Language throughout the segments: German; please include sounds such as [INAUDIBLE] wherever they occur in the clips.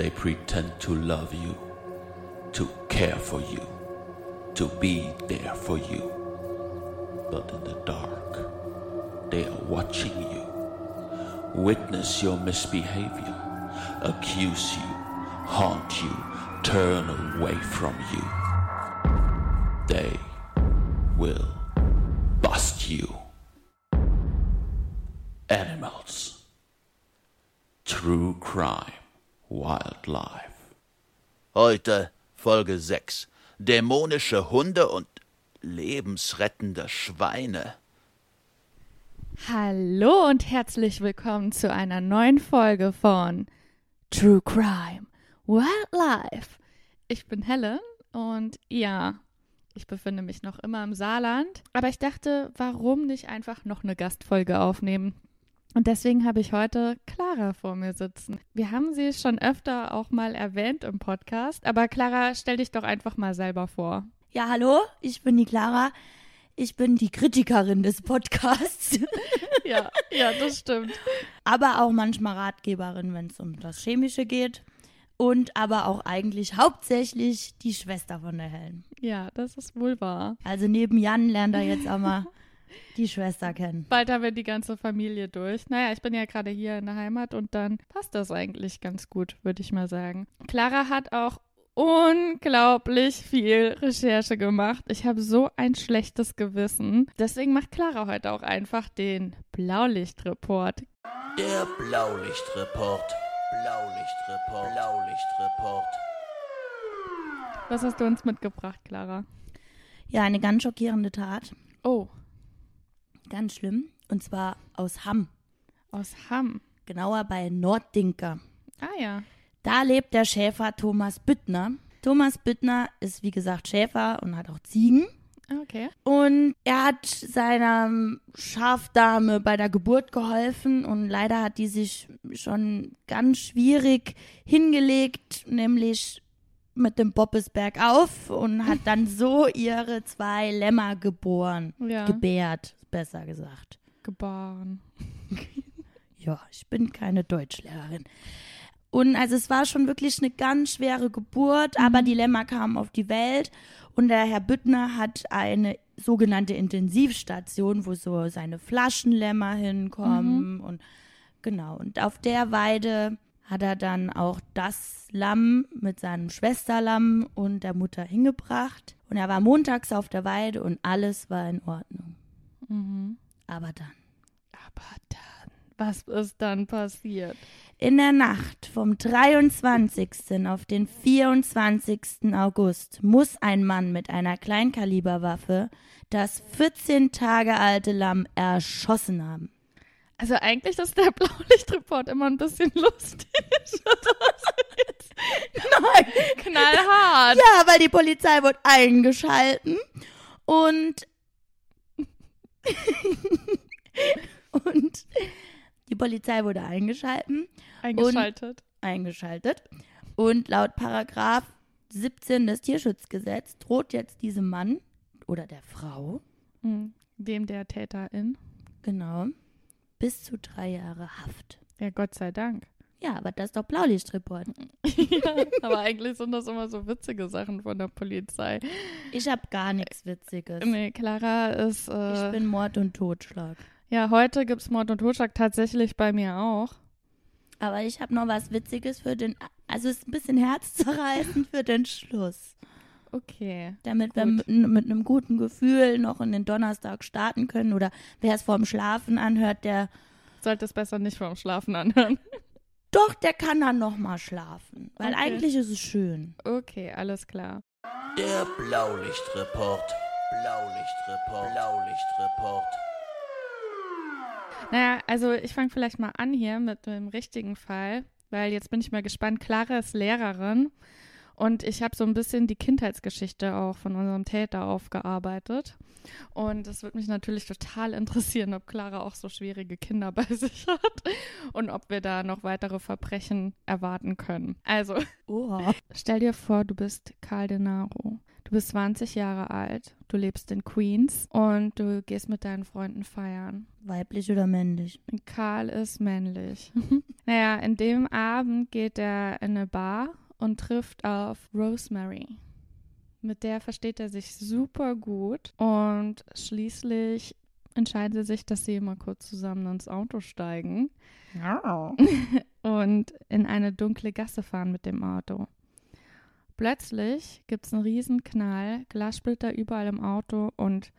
they pretend to love you, to care for you, to be there for you. But in the dark, they are watching you, witness your misbehavior, accuse you, haunt you, turn away from you. They will bust you. Animals. True Crime. Wildlife. Heute Folge 6. Dämonische Hunde und lebensrettende Schweine. Hallo und herzlich willkommen zu einer neuen Folge von True Crime Wildlife. Ich bin Helen und ja, ich befinde mich noch immer im Saarland, aber ich dachte, warum nicht einfach noch eine Gastfolge aufnehmen? Und deswegen habe ich heute Clara vor mir sitzen. Wir haben sie schon öfter auch mal erwähnt im Podcast, aber Clara, stell dich doch einfach mal selber vor. Ja, hallo, ich bin die Clara. Ich bin die Kritikerin des Podcasts, [LAUGHS] Ja, ja, das stimmt. aber auch manchmal Ratgeberin, wenn es um das Chemische geht. Und aber auch eigentlich hauptsächlich die Schwester von der Helen. Ja, das ist wohl wahr. Also neben Jan lernt er jetzt auch mal [LAUGHS] die Schwester kennen. Bald haben wir die ganze Familie durch. Naja, ich bin ja gerade hier in der Heimat und dann passt das eigentlich ganz gut, würde ich mal sagen. Clara hat auch unglaublich viel Recherche gemacht. Ich habe so ein schlechtes Gewissen. Deswegen macht Clara heute auch einfach den Blaulichtreport. Der Blaulichtreport. Blaulichtreport. Blaulichtreport. Was hast du uns mitgebracht, Clara? Ja, eine ganz schockierende Tat. Oh, Ganz schlimm. Und zwar aus Hamm. aus Hamm. Genauer bei Norddinker. Ah ja. Da lebt der Schäfer Thomas Büttner. Thomas Büttner ist, wie gesagt, Schäfer und hat auch Ziegen. Okay. Und er hat seiner Schafdame bei der Geburt geholfen und leider hat die sich schon ganz schwierig hingelegt, nämlich mit dem Boppes bergauf und hat dann so ihre zwei Lämmer geboren. Ja. Gebärt, besser gesagt. Gebaren. [LAUGHS] Ja, ich bin keine Deutschlehrerin. Und also es war schon wirklich eine ganz schwere Geburt, aber die Lämmer kamen auf die Welt und der Herr Büttner hat eine sogenannte Intensivstation, wo so seine Flaschenlämmer hinkommen und genau. Und auf der Weide hat er dann auch das Lamm mit seinem Schwesterlamm und der Mutter hingebracht. Und er war montags auf der Weide und alles war in Ordnung. Aber dann. Aber dann, was ist dann passiert? In der Nacht vom 23. auf den 24. August muss ein Mann mit einer Kleinkaliberwaffe das 14 Tage alte Lamm erschossen haben. Also eigentlich ist der Blaulichtreport immer ein bisschen lustig. Nein! Knallhart. Ja, weil die Polizei wurde eingeschalten und und die Polizei wurde eingeschalten Eingeschaltet. eingeschaltet. Und laut Paragraph 17 des Tierschutzgesetzes droht jetzt diesem Mann oder der Frau, Mhm. Dem der Täterin. genau, bis zu drei Jahre Haft. Ja, Gott sei Dank. Ja, aber das ist doch Blaulichtreport. [LAUGHS] ja, aber eigentlich sind das immer so witzige Sachen von der Polizei. Ich habe gar nichts Witziges. Nee, Clara ist. Ich Äh, bin Mord und Totschlag. ja, heute gibt es Mord und Totschlag tatsächlich bei mir auch. Aber ich habe noch was Witziges für den, also es ist ein bisschen herzzerreißend für den Schluss. Okay. Damit wir Gut. mit, mit einem guten Gefühl noch in den Donnerstag starten können. Oder wer es vorm Schlafen anhört, der Sollte es besser nicht vorm Schlafen anhören. [LAUGHS] doch, der kann dann noch mal schlafen. Weil Okay. eigentlich ist es schön. Okay, alles klar. Der Blaulichtreport. Blaulichtreport. Blaulichtreport. Naja, also ich fange vielleicht mal an hier mit dem richtigen Fall, weil jetzt bin ich mal gespannt. Clara ist Lehrerin und ich habe so ein bisschen die Kindheitsgeschichte auch von unserem Täter aufgearbeitet. Und es würde mich natürlich total interessieren, ob Clara auch so schwierige Kinder bei [LAUGHS] sich hat und ob wir da noch weitere Verbrechen erwarten können. Also, Oha. [LAUGHS] stell dir vor, du bist Karl Denaro. Du bist 20 Jahre alt, du lebst in Queens und du gehst mit deinen Freunden feiern. Weiblich oder männlich? Karl ist männlich. [LAUGHS] Naja, in dem Abend geht er in eine Bar und trifft auf Rosemary. Mit der versteht er sich super gut und schließlich entscheiden sie sich, dass sie mal kurz zusammen ins Auto steigen [LAUGHS] und in eine dunkle Gasse fahren mit dem Auto. Plötzlich gibt es einen riesen Knall, Glassplitter überall im Auto und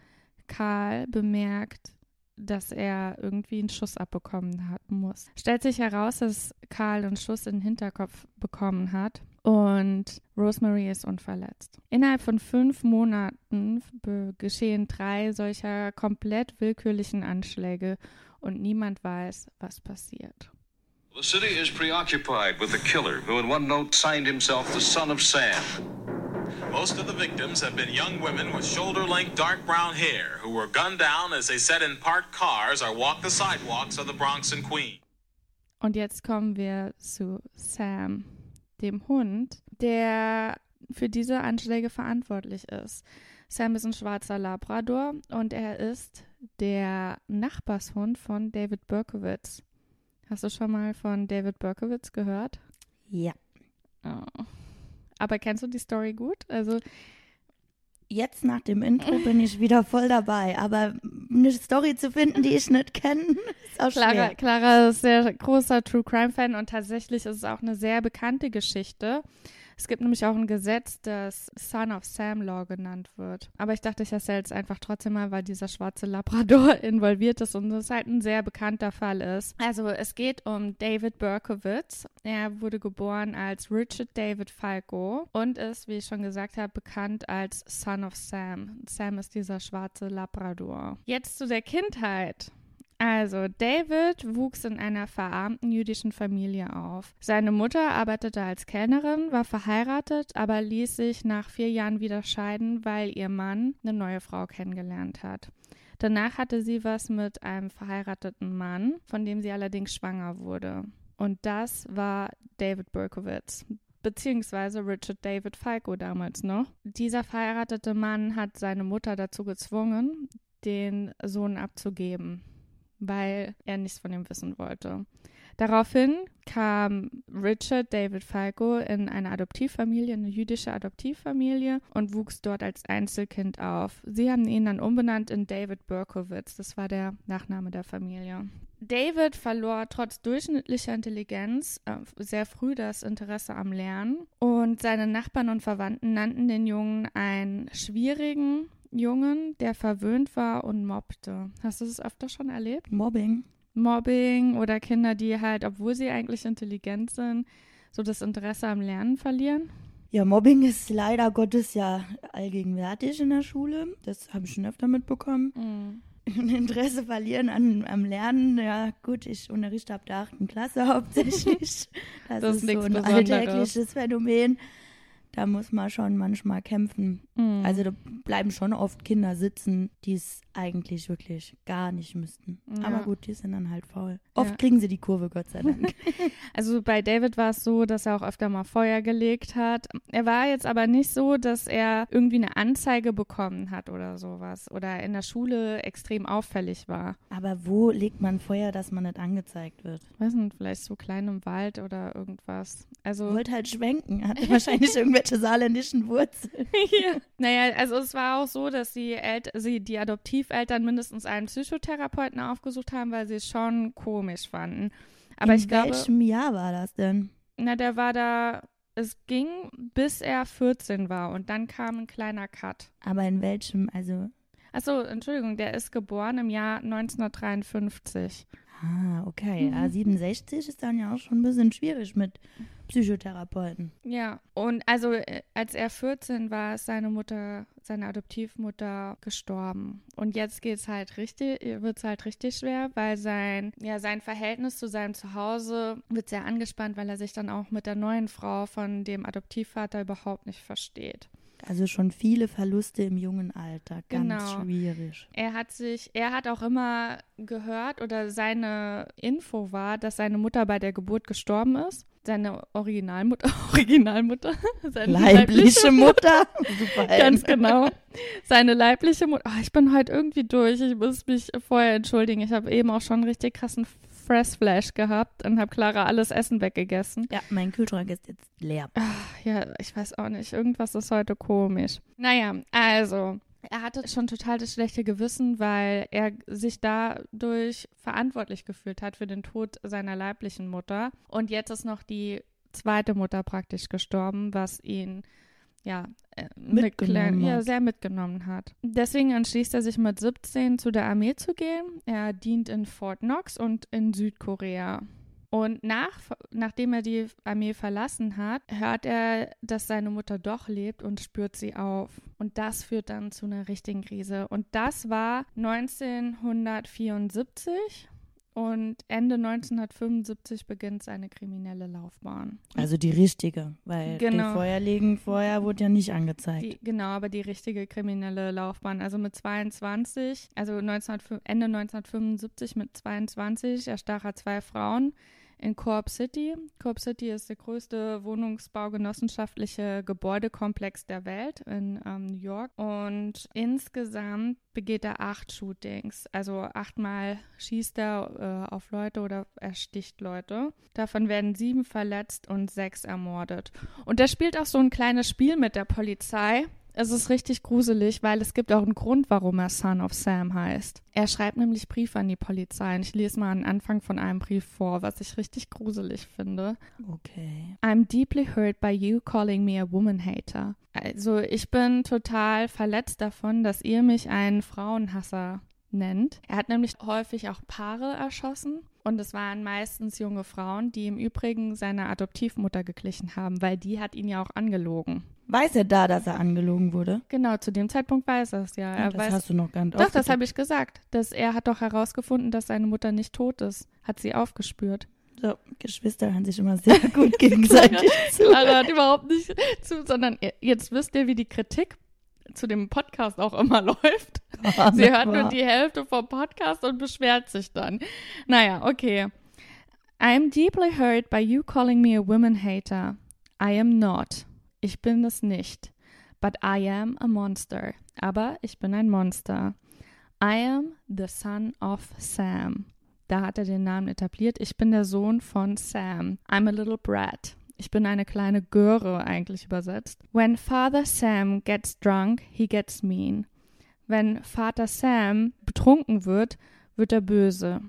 Karl bemerkt, dass er irgendwie einen Schuss abbekommen hat muss. Stellt sich heraus, dass Karl einen Schuss in den Hinterkopf bekommen hat und Rosemary ist unverletzt. Innerhalb von fünf Monaten geschehen drei solcher komplett willkürlichen Anschläge und niemand weiß, was passiert. The city is preoccupied with the killer who, in one note, signed himself the Son of Sam. Most of the victims have been young women with shoulder length dark brown hair who were gunned down as they sat in parked cars or walked the sidewalks of the Bronx and Queens. Und jetzt kommen wir zu Sam, dem Hund, der für diese Anschläge verantwortlich ist. Sam ist ein schwarzer Labrador und er ist der Nachbarshund von David Berkowitz. Hast du schon mal von David Berkowitz gehört? Ja. Oh. Aber kennst du die Story gut? Also Jetzt nach dem Intro bin ich wieder voll dabei, aber eine Story zu finden, die ich nicht kenne, ist auch Clara, schwer. Clara ist sehr großer True Crime Fan und tatsächlich ist es auch eine sehr bekannte Geschichte. Es gibt nämlich auch ein Gesetz, das Son of Sam Law genannt wird. Aber ich dachte, ich erzähle es einfach trotzdem mal, weil dieser schwarze Labrador [LAUGHS] involviert ist und es halt ein sehr bekannter Fall ist. Also es geht um David Berkowitz. Er wurde geboren als Richard David Falco und ist, wie ich schon gesagt habe, bekannt als Son of Sam. Sam ist dieser schwarze Labrador. Jetzt zu der Kindheit. Also, David wuchs in einer verarmten jüdischen Familie auf. Seine Mutter arbeitete als Kellnerin, war verheiratet, aber ließ sich nach vier Jahren wieder scheiden, weil ihr Mann eine neue Frau kennengelernt hat. Danach hatte sie was mit einem verheirateten Mann, von dem sie allerdings schwanger wurde. Und das war David Berkowitz beziehungsweise Richard David Falco damals noch. Dieser verheiratete Mann hat seine Mutter dazu gezwungen, den Sohn abzugeben weil er nichts von ihm wissen wollte. Daraufhin kam Richard David Falco in eine Adoptivfamilie, eine jüdische Adoptivfamilie und wuchs dort als Einzelkind auf. Sie haben ihn dann umbenannt in David Berkowitz, das war der Nachname der Familie. David verlor trotz durchschnittlicher Intelligenz äh, sehr früh das Interesse am Lernen und seine Nachbarn und Verwandten nannten den Jungen einen schwierigen, Jungen, der verwöhnt war und mobbte. Hast du das öfter schon erlebt? Mobbing. Mobbing oder Kinder, die halt, obwohl sie eigentlich intelligent sind, so das Interesse am Lernen verlieren? Ja, Mobbing ist leider Gottes ja allgegenwärtig in der Schule. Das habe ich schon öfter mitbekommen. Mhm. [LAUGHS] Interesse verlieren an, am Lernen. Ja, gut, ich unterrichte ab der achten Klasse hauptsächlich. [LAUGHS] Das, Das ist ist, so ein alltägliches Phänomen. Da muss man schon manchmal kämpfen. Mhm. Also da bleiben schon oft Kinder sitzen, die es eigentlich wirklich gar nicht müssten. Ja. Aber gut, die sind dann halt faul. Oft Ja. kriegen sie die Kurve, Gott sei Dank. [LAUGHS] [LAUGHS] Also bei David war es so, dass er auch öfter mal Feuer gelegt hat. Er war jetzt aber nicht so, dass er irgendwie eine Anzeige bekommen hat oder sowas oder in der Schule extrem auffällig war. Aber wo legt man Feuer, dass man nicht angezeigt wird? Ich weiß nicht, vielleicht so klein im Wald oder irgendwas. Also Wollte halt schwenken, hatte [LAUGHS] wahrscheinlich irgendwelche [LAUGHS] saarländischen Wurzeln. Ja. Naja, also es war auch so, dass die, El sie, die Adoptiveltern mindestens einen Psychotherapeuten aufgesucht haben, weil sie es schon komisch fanden. Aber In ich glaube, welchem Jahr war das denn? na, der war da, es ging bis er 14 war und dann kam ein kleiner Cut. Aber in welchem, also, Achso, Entschuldigung, der ist geboren im Jahr 1953. ah, okay. Mhm. Ja, 67 ist dann ja auch schon ein bisschen schwierig mit Psychotherapeuten. Ja, und also äh, als er 14 war, ist seine Mutter, seine Adoptivmutter gestorben. Und jetzt geht's halt richtig, wird's halt richtig schwer, weil sein, ja, sein Verhältnis zu seinem Zuhause wird sehr angespannt, weil er sich dann auch mit der neuen Frau von dem Adoptivvater überhaupt nicht versteht. Also schon viele Verluste im jungen Alter. Ganz Genau. schwierig. Er hat sich, er hat auch immer gehört oder seine Info war, dass seine Mutter bei der Geburt gestorben ist. Seine Originalmutter, [LAUGHS] Originalmutter, seine Leibliche Mutter. [LAUGHS] Super. Ganz genau. Seine leibliche Mutter. Oh, ich bin heute irgendwie durch. Ich muss mich vorher entschuldigen. Ich habe eben auch schon einen richtig krassen Fressflash gehabt und habe Clara alles Essen weggegessen. Ja, mein Kühlschrank ist jetzt leer. Ja, ich weiß auch nicht. Irgendwas ist heute komisch. Naja, also. Er hatte schon total das schlechte Gewissen, weil er sich dadurch verantwortlich gefühlt hat für den Tod seiner leiblichen Mutter. Und jetzt ist noch die zweite Mutter praktisch gestorben, was ihn ja, äh, Mitgenommen kleine- ja sehr mitgenommen hat. Deswegen entschließt er sich mit 17 zu der Armee zu gehen. Er dient in Fort Knox und in Südkorea. Und nach, nachdem er die Armee verlassen hat, hört er, dass seine Mutter doch lebt und spürt sie auf. Und das führt dann zu einer richtigen Krise. Und das war 1974 und Ende 1975 beginnt seine kriminelle Laufbahn. Also die richtige, weil Genau. die Feuerlegen vorher wurde ja nicht angezeigt. Die, genau, aber die richtige kriminelle Laufbahn. Also mit 22, also 19, Ende 1975 mit 22 erstach er zwei Frauen in Coop City. Coop City ist der größte wohnungsbaugenossenschaftliche Gebäudekomplex der Welt in ähm, New York. Und insgesamt begeht er acht Shootings. Also achtmal schießt er äh, auf Leute oder ersticht Leute. Davon werden sieben verletzt und sechs ermordet. Und er spielt auch so ein kleines Spiel mit der Polizei. Es ist richtig gruselig, weil es gibt auch einen Grund, warum er Son of Sam heißt. Er schreibt nämlich Briefe an die Polizei. Und ich lese mal einen Anfang von einem Brief vor, was ich richtig gruselig finde. Okay. I'm deeply hurt by you calling me a woman hater. Also ich bin total verletzt davon, dass ihr mich einen Frauenhasser nennt. Er hat nämlich häufig auch Paare erschossen und es waren meistens junge Frauen, die im Übrigen seiner Adoptivmutter geglichen haben, weil die hat ihn ja auch angelogen. Weiß er da, dass er angelogen wurde? Genau, zu dem Zeitpunkt weiß er es ja. Er das weiß, hast du noch gar nicht doch, das habe ich gesagt. Dass er hat doch herausgefunden, dass seine Mutter nicht tot ist. Hat sie aufgespürt. So, Geschwister hören sich immer sehr [LAUGHS] gut gegenseitig zu. Clara hat überhaupt nicht zu, sondern jetzt wisst ihr, wie die Kritik zu dem Podcast auch immer [LAUGHS] läuft. Sie hört nur die Hälfte vom Podcast und beschwert sich dann. Naja, okay. I am deeply hurt by you calling me a woman hater. I am not. Ich bin es nicht. But I am a monster. Aber ich bin ein Monster. I am the son of Sam. Da hat er den Namen etabliert. Ich bin der Sohn von Sam. I'm a little brat. Ich bin eine kleine Göre eigentlich übersetzt. When Father Sam gets drunk, he gets mean. Wenn Vater Sam betrunken wird, wird er böse.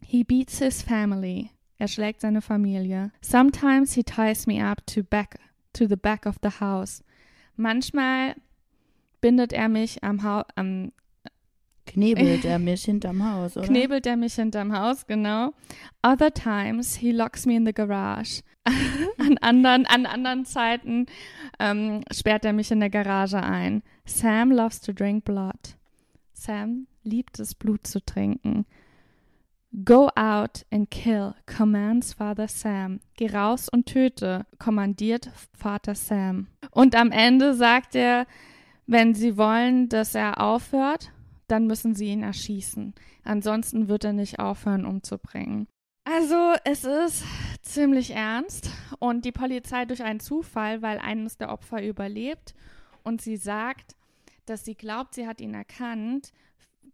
He beats his family. Er schlägt seine Familie. Sometimes he ties me up to back to the back of the house. Manchmal bindet er mich am, Hau am Knebelt er [LAUGHS] mich hinterm Haus, oder? knebelt er mich hinterm Haus, genau. Other times he locks me in the garage. [LAUGHS] an anderen, an anderen Zeiten ähm, sperrt er mich in der Garage ein. Sam loves to drink blood. Sam liebt es, Blut zu trinken. Go out and kill, commands Father Sam. Geh raus und töte, kommandiert Vater Sam. Und am Ende sagt er, wenn sie wollen, dass er aufhört, dann müssen sie ihn erschießen. Ansonsten wird er nicht aufhören, umzubringen. Also, es ist ziemlich ernst und die Polizei durch einen Zufall, weil eines der Opfer überlebt und sie sagt, dass sie glaubt, sie hat ihn erkannt,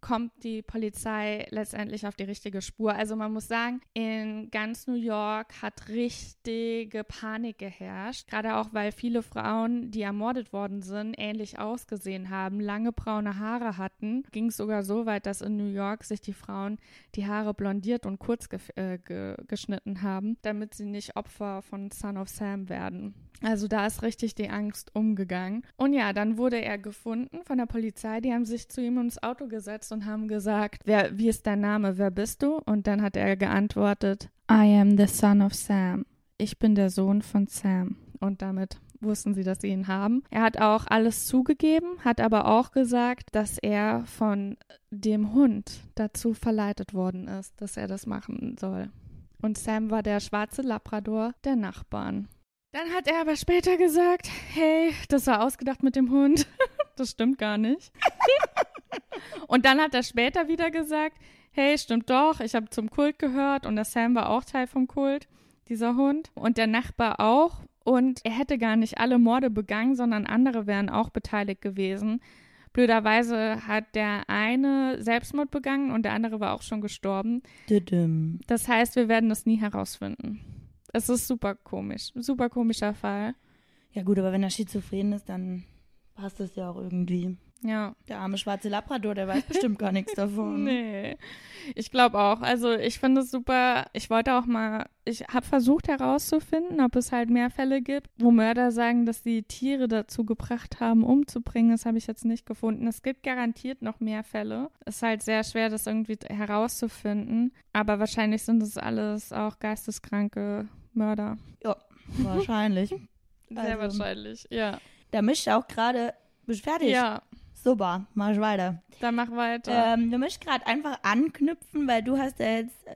kommt die Polizei letztendlich auf die richtige Spur. Also man muss sagen, in ganz New York hat richtige Panik geherrscht, gerade auch weil viele Frauen, die ermordet worden sind, ähnlich ausgesehen haben, lange braune Haare hatten. Ging es sogar so weit, dass in New York sich die Frauen die Haare blondiert und kurz ge äh, ge geschnitten haben, damit sie nicht Opfer von Son of Sam werden. Also da ist richtig die Angst umgegangen. Und ja, dann wurde er gefunden von der Polizei. Die haben sich zu ihm ins Auto gesetzt und haben gesagt, wer, wie ist dein Name, wer bist du? Und dann hat er geantwortet, I am the son of Sam. Ich bin der Sohn von Sam. Und damit wussten sie, dass sie ihn haben. Er hat auch alles zugegeben, hat aber auch gesagt, dass er von dem Hund dazu verleitet worden ist, dass er das machen soll. Und Sam war der schwarze Labrador der Nachbarn. Dann hat er aber später gesagt, hey, das war ausgedacht mit dem Hund. [LAUGHS] das stimmt gar nicht. [LAUGHS] und dann hat er später wieder gesagt, hey, stimmt doch, ich habe zum Kult gehört und der Sam war auch Teil vom Kult, dieser Hund. Und der Nachbar auch. Und er hätte gar nicht alle Morde begangen, sondern andere wären auch beteiligt gewesen. Blöderweise hat der eine Selbstmord begangen und der andere war auch schon gestorben. Das heißt, wir werden das nie herausfinden. Es ist super komisch. Super komischer Fall. Ja gut, aber wenn er schizophren ist, dann passt das ja auch irgendwie. Ja. Der arme schwarze Labrador, der weiß bestimmt gar nichts [LAUGHS] davon. Nee. Ich glaube auch. Also ich finde es super. Ich wollte auch mal, ich habe versucht herauszufinden, ob es halt mehr Fälle gibt, wo Mörder sagen, dass die Tiere dazu gebracht haben, umzubringen. Das habe ich jetzt nicht gefunden. Es gibt garantiert noch mehr Fälle. Es ist halt sehr schwer, das irgendwie herauszufinden. Aber wahrscheinlich sind es alles auch geisteskranke Mörder. Ja, wahrscheinlich. [LAUGHS] Sehr Also- wahrscheinlich, ja. Da mischt auch gerade. Bist du fertig? Ja, Super, mach weiter. dann mach weiter. Ähm, du möchtest gerade einfach anknüpfen, weil du hast ja jetzt äh,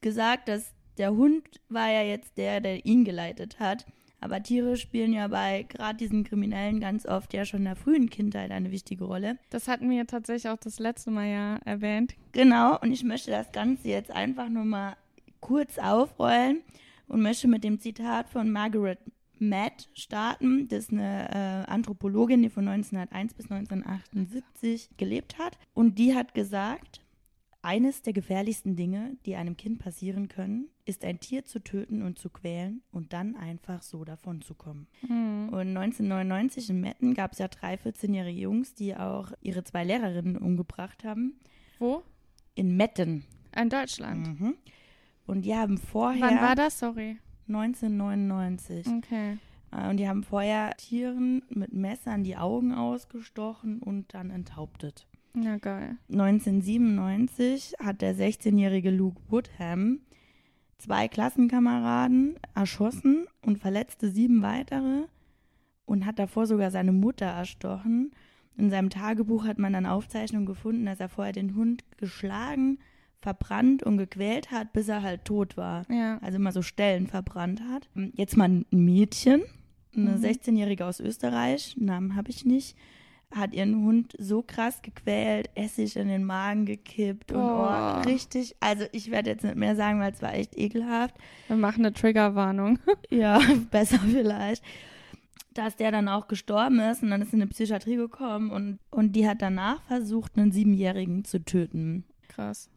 gesagt, dass der Hund war ja jetzt der, der ihn geleitet hat. Aber Tiere spielen ja bei gerade diesen Kriminellen ganz oft ja schon in der frühen Kindheit eine wichtige Rolle. das hatten wir tatsächlich auch das letzte Mal ja erwähnt. Genau, und ich möchte das Ganze jetzt einfach nur mal kurz aufrollen und möchte mit dem Zitat von Margaret Matt starten. Das ist eine äh, Anthropologin, die von 1901 bis 1978 gelebt hat. Und die hat gesagt, eines der gefährlichsten Dinge, die einem Kind passieren können, ist ein Tier zu töten und zu quälen und dann einfach so davon zu kommen. Hm. Und 1999 in Metten gab es ja drei 14-jährige Jungs, die auch ihre zwei Lehrerinnen umgebracht haben. Wo? In Metten. In Deutschland. Mhm. Und die haben vorher. Wann war das? Sorry. 1999. Okay. Äh, Und die haben vorher Tieren mit Messern die Augen ausgestochen und dann enthauptet. Ja, geil. 1997 hat der 16-jährige Luke Woodham zwei Klassenkameraden erschossen und verletzte sieben weitere und hat davor sogar seine Mutter erstochen. In seinem Tagebuch hat man dann Aufzeichnungen gefunden, dass er vorher den Hund geschlagen, verbrannt und gequält hat, bis er halt tot war. Ja. Also immer so Stellen verbrannt hat. Jetzt mal ein Mädchen, eine Mhm. 16-Jährige aus Österreich, Namen habe ich nicht, hat ihren Hund so krass gequält, Essig in den Magen gekippt und Oh. oh, richtig, also ich werde jetzt nicht mehr sagen, weil es war echt ekelhaft. Wir machen eine Triggerwarnung. [LAUGHS] Ja, [LAUGHS] besser vielleicht. Dass der dann auch gestorben ist und dann ist in eine Psychiatrie gekommen und, und die hat danach versucht, einen Siebenjährigen zu töten. Krass.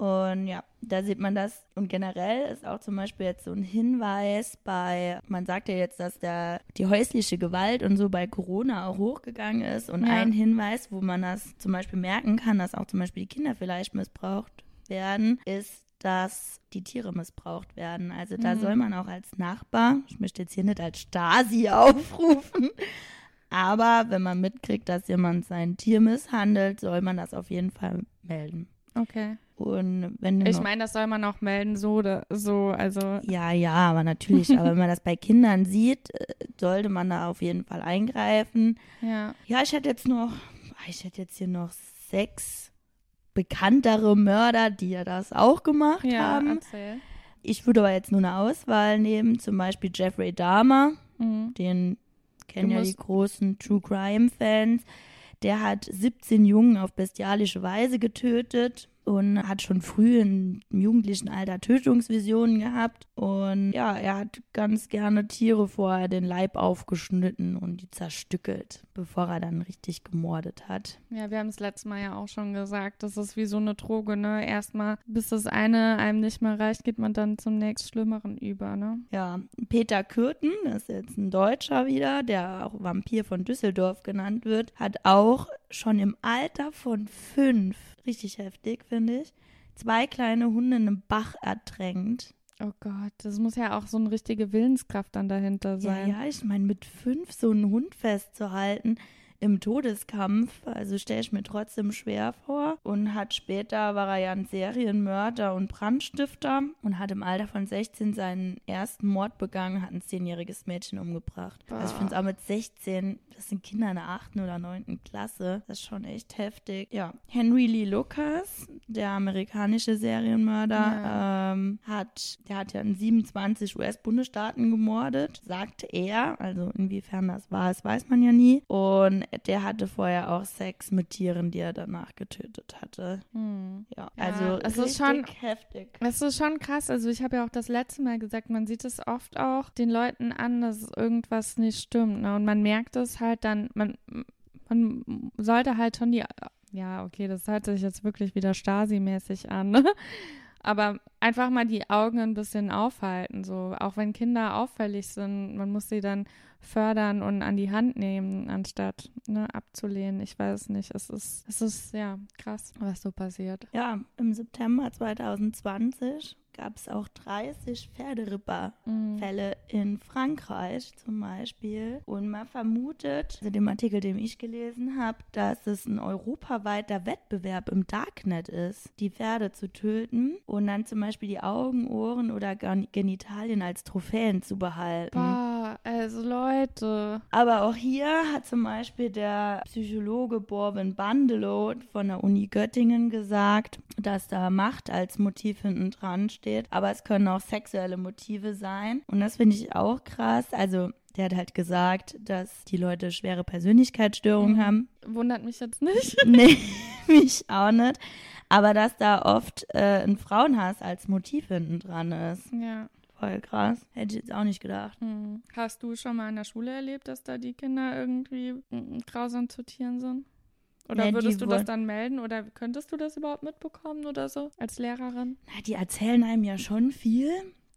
Und ja, da sieht man das. Und generell ist auch zum Beispiel jetzt so ein Hinweis bei, man sagt ja jetzt, dass der, die häusliche Gewalt und so bei Corona auch hochgegangen ist. Und Ja. ein Hinweis, wo man das zum Beispiel merken kann, dass auch zum Beispiel die Kinder vielleicht missbraucht werden, ist, dass die Tiere missbraucht werden. Also da Mhm. soll man auch als Nachbar, ich möchte jetzt hier nicht als Stasi [LAUGHS] aufrufen, aber wenn man mitkriegt, dass jemand sein Tier misshandelt, soll man das auf jeden Fall melden. Okay. Und wenn Ich meine, das soll man auch melden, so oder so. Also, ja, ja, aber natürlich, aber wenn man das bei Kindern sieht, äh, sollte man da auf jeden Fall eingreifen. ja. Ja, ich hätte jetzt noch, ich hätte jetzt hier noch sechs bekanntere Mörder, die ja das auch gemacht Ja, haben. erzähl. Ich würde aber jetzt nur eine Auswahl nehmen, zum Beispiel Jeffrey Dahmer, Mhm. den kennen ja die großen True Crime Fans. Der hat 17 Jungen auf bestialische Weise getötet und hat schon früh im jugendlichen Alter Tötungsvisionen gehabt. Und ja, er hat ganz gerne Tiere vorher den Leib aufgeschnitten und die zerstückelt, bevor er dann richtig gemordet hat. Ja, wir haben es letztes Mal ja auch schon gesagt, das ist wie so eine Droge, ne? Erstmal, bis das eine einem nicht mehr reicht, geht man dann zum nächst Schlimmeren über, ne? Ja, Peter Kürten, das ist jetzt ein Deutscher wieder, der auch Vampir von Düsseldorf genannt wird, hat auch schon im Alter von fünf, richtig heftig, finde ich, zwei kleine Hunde in einem Bach ertränkt. Oh Gott, das muss ja auch so eine richtige Willenskraft dann dahinter Ja, sein. ja, ich meine, mit fünf so einen Hund festzuhalten im Todeskampf, also stelle ich mir trotzdem schwer vor. Und hat später, war er ja ein Serienmörder und Brandstifter und hat im Alter von 16 seinen ersten Mord begangen, hat ein zehnjähriges Mädchen umgebracht. Also ich finde es auch mit 16, das sind Kinder in der achten oder neunten Klasse, das ist schon echt heftig. Ja, Henry Lee Lucas, der amerikanische Serienmörder, ähm, hat, der hat ja in 27 US-Bundesstaaten gemordet, sagte er. Also inwiefern das war, das weiß man ja nie. Und der hatte vorher auch Sex mit Tieren, die er danach getötet hatte. Hm. Ja, Ja, also es ist schon- heftig. Es ist schon krass. Also ich habe ja auch das letzte Mal gesagt, man sieht es oft auch den Leuten an, dass irgendwas nicht stimmt. Ne? Und man merkt es halt dann, man man sollte halt schon die, ja, okay, das hört sich jetzt wirklich wieder Stasi-mäßig an, ne? Aber einfach mal die Augen ein bisschen aufhalten, so. Auch wenn Kinder auffällig sind, man muss sie dann fördern und an die Hand nehmen, anstatt ne, abzulehnen. Ich weiß nicht. Es ist, es ist ja krass, was so passiert. Ja, im September 2020 gab es auch 30 Pferderipper-Fälle in Frankreich zum Beispiel. Und man vermutet, also dem Artikel, den ich gelesen habe, dass es ein europaweiter Wettbewerb im Darknet ist, die Pferde zu töten und dann zum Beispiel die Augen, Ohren oder Gen- Genitalien als Trophäen zu behalten. Boah, also Leute. Aber auch hier hat zum Beispiel der Psychologe Borwin Bandelow von der Uni Göttingen gesagt, dass da Macht als Motiv hinten dran steht. Aber es können auch sexuelle Motive sein. Und das finde ich auch krass. Also der hat halt gesagt, dass die Leute schwere Persönlichkeitsstörungen haben. Wundert mich jetzt nicht. [LAUGHS] Nee, mich auch nicht. Aber dass da oft äh, ein Frauenhass als Motiv hinten dran ist. ja. Voll krass. Hätte ich jetzt auch nicht gedacht. Hm. Hast du schon mal in der Schule erlebt, dass da die Kinder irgendwie mm, grausam zu Tieren sind? Oder Ja, würdest du das dann melden oder könntest du das überhaupt mitbekommen oder so als Lehrerin? Na, die erzählen einem ja schon viel.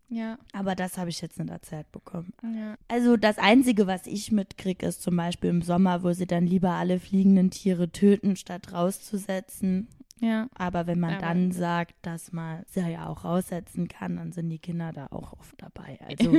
Ja, Aber das habe ich jetzt nicht erzählt bekommen. ja. Also das Einzige, was ich mitkriege, ist zum Beispiel im Sommer, wo sie dann lieber alle fliegenden Tiere töten, statt rauszusetzen. Ja, Aber wenn man Aber- dann sagt, dass man sie ja auch raussetzen kann, dann sind die Kinder da auch oft dabei. [LAUGHS] Also,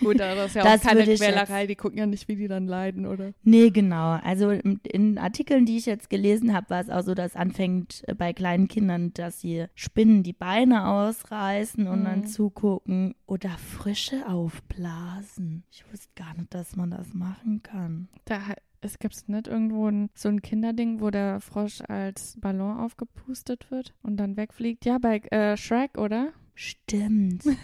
gut, aber das ist ja Das auch keine Quälerei, die gucken ja nicht, wie die dann leiden, oder? nee, genau. Also in, in Artikeln, die ich jetzt gelesen habe, war es auch so, dass anfängt äh, bei kleinen Kindern, dass sie Spinnen die Beine ausreißen und dann Mhm. zugucken oder Frische aufblasen. Ich wusste gar nicht, dass man das machen kann. Da es gibt nicht irgendwo ein, so ein Kinderding, wo der Frosch als Ballon aufgepustet wird und dann wegfliegt. Ja, bei äh, Shrek, oder? Stimmt. [LAUGHS]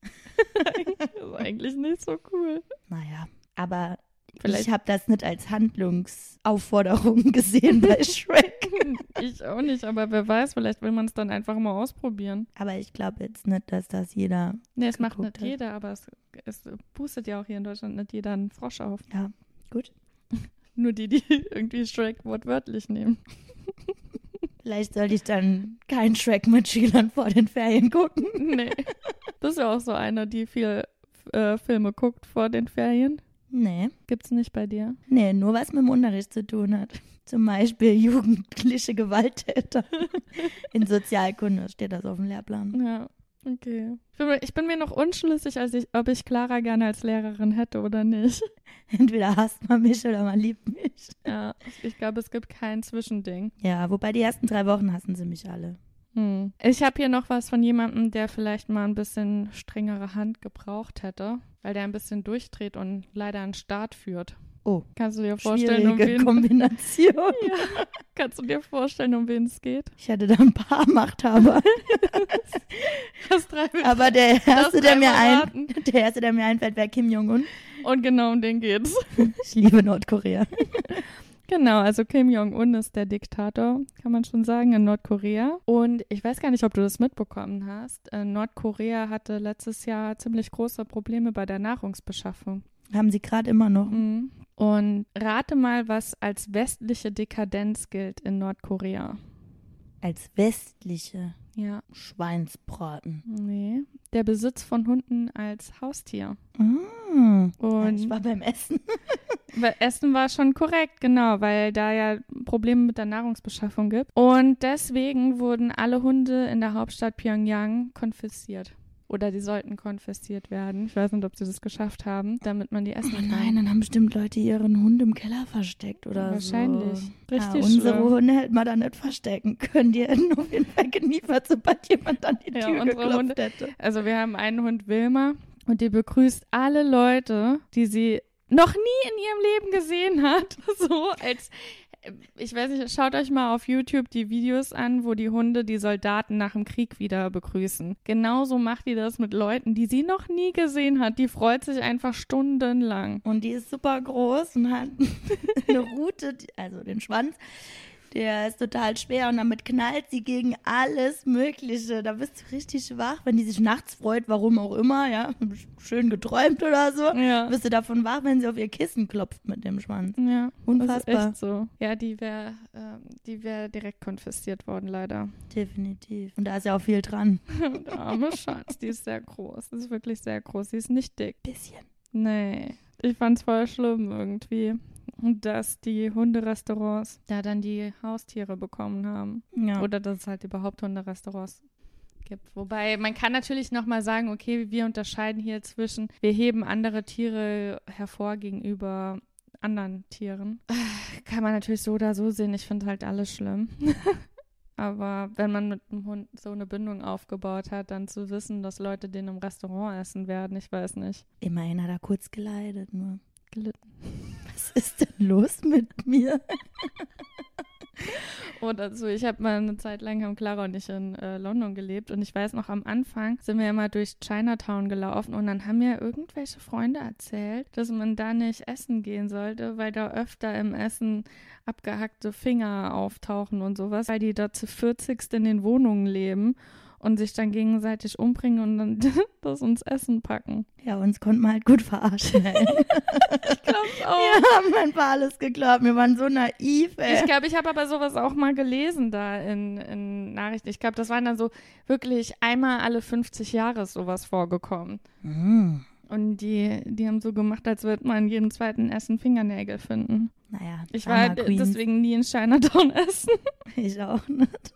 [LAUGHS] das ist eigentlich nicht so cool. Naja, aber Vielleicht- ich habe das nicht als Handlungsaufforderung [LAUGHS] gesehen bei Shrek. ich auch nicht, aber wer weiß, vielleicht will man es dann einfach mal ausprobieren. Aber ich glaube jetzt nicht, dass das jeder. Nee, es macht nicht hat. jeder, aber es, es pustet ja auch hier in Deutschland nicht jeder einen Frosch auf. Ja, gut. [LAUGHS] Nur die, die [LAUGHS] irgendwie Shrek wortwörtlich nehmen. [LAUGHS] Vielleicht sollte ich dann keinen Shrek mit Schülern vor den Ferien gucken. Nee. Das ist ja auch so einer, die viel äh, Filme guckt vor den Ferien. Nee, Gibt's nicht bei dir? nee, nur was mit dem Unterricht zu tun hat. Zum Beispiel jugendliche Gewalttäter. In Sozialkunde steht das auf dem Lehrplan. Ja, okay. Ich bin, mir- noch unschlüssig, als ich, ob ich Clara gerne als Lehrerin hätte oder nicht. [LAUGHS] Entweder hasst man mich oder man liebt mich. Ja, ich glaube, es gibt kein Zwischending. Ja, wobei die ersten drei Wochen hassen sie mich alle. Hm. Ich habe hier noch was von jemandem, der vielleicht mal ein bisschen strengere Hand gebraucht hätte, weil der ein bisschen durchdreht und leider einen Start führt. Oh, Kannst du dir vorstellen, um wen, Kombination. [LAUGHS] ja, kannst du dir vorstellen, um wen es geht? Ich hatte da ein paar Machthaber. [LAUGHS] Das drei Aber der erste, der mir, ein, der erste, der mir einfällt, wäre Kim Jong-un. Und genau um den geht's. [LAUGHS] Ich liebe Nordkorea. Genau, also Kim Jong-un ist der Diktator, kann man schon sagen, in Nordkorea. Und ich weiß gar nicht, ob du das mitbekommen hast. Äh, Nordkorea hatte letztes Jahr ziemlich große Probleme bei der Nahrungsbeschaffung. Haben sie gerade immer noch. Mhm. Und rate mal, was als westliche Dekadenz gilt in Nordkorea. Als westliche Ja, Schweinsbraten. nee. Der Besitz von Hunden als Haustier. Ah. Ja, Und ich war beim Essen. [LAUGHS] Weil Essen war schon korrekt, genau, weil da ja Probleme mit der Nahrungsbeschaffung gibt. Und deswegen wurden alle Hunde in der Hauptstadt Pyongyang konfisziert. Oder die sollten konfisziert werden. Ich weiß nicht, ob sie das geschafft haben, damit man die essen Oh kann. nein, dann haben bestimmt Leute ihren Hund im Keller versteckt oder Wahrscheinlich. so. Richtig ja, unsere schlimm. Hunde hätte man da nicht verstecken können. Die hätten auf jeden Fall geliefert, sobald jemand an die Ja, Tür unsere geklopft Hunde- hätte. Also wir haben einen Hund Wilma und die begrüßt alle Leute, die sie noch nie in ihrem Leben gesehen hat. [LAUGHS] So als ich weiß nicht, schaut euch mal auf YouTube die Videos an, wo die Hunde die Soldaten nach dem Krieg wieder begrüßen. Genauso macht die das mit Leuten, die sie noch nie gesehen hat. Die freut sich einfach stundenlang. Und die ist super groß und hat [LAUGHS] eine Rute, also den Schwanz, Der ist total schwer und damit knallt sie gegen alles Mögliche. Da bist du richtig wach, wenn die sich nachts freut, warum auch immer, ja, schön geträumt oder so. Ja. Bist du davon wach, wenn sie auf ihr Kissen klopft mit dem Schwanz. Ja, Unfassbar. Das ist echt so. Ja, die wäre ähm, die wär direkt konfisziert worden, leider. Definitiv. Und da ist ja auch viel dran. [LAUGHS] Der arme Schatz, die ist sehr groß. Die ist wirklich sehr groß. Sie ist nicht dick. Bisschen. Nee. Ich fand's voll schlimm irgendwie, dass die Hunderestaurants da dann die Haustiere bekommen haben. Ja. Oder dass es halt überhaupt Hunderestaurants gibt. Wobei man kann natürlich nochmal sagen, okay, wir unterscheiden hier zwischen, wir heben andere Tiere hervor gegenüber anderen Tieren. Kann man natürlich so oder so sehen. Ich finde halt alles schlimm. [LAUGHS] Aber wenn man mit einem Hund so eine Bindung aufgebaut hat, dann zu wissen, dass Leute den im Restaurant essen werden, ich weiß nicht. Immerhin hat er kurz geleidet, nur. Gelitten. [LAUGHS] Was ist denn los mit mir? [LAUGHS] Oder so, ich habe mal eine Zeit lang, haben Clara und ich in äh, London gelebt und ich weiß noch, am Anfang sind wir immer durch Chinatown gelaufen und dann haben mir irgendwelche Freunde erzählt, dass man da nicht essen gehen sollte, weil da öfter im Essen abgehackte Finger auftauchen und sowas, weil die da zu 40 in den Wohnungen leben und sich dann gegenseitig umbringen und dann [LAUGHS] das uns Essen packen. Ja, uns konnte man halt gut verarschen. ey. [LAUGHS] Ich glaube auch. Wir haben einfach alles geglaubt. Wir waren so naiv, ey. Ich glaube, ich habe aber sowas auch mal gelesen da in, in Nachrichten. Ich glaube, das waren dann so wirklich einmal alle 50 Jahre sowas vorgekommen. Mm. Und die, die haben so gemacht, als würde man in jedem zweiten Essen Fingernägel finden. Naja, Ich war Queens. deswegen nie in Chinatown [LAUGHS] essen. Ich auch nicht.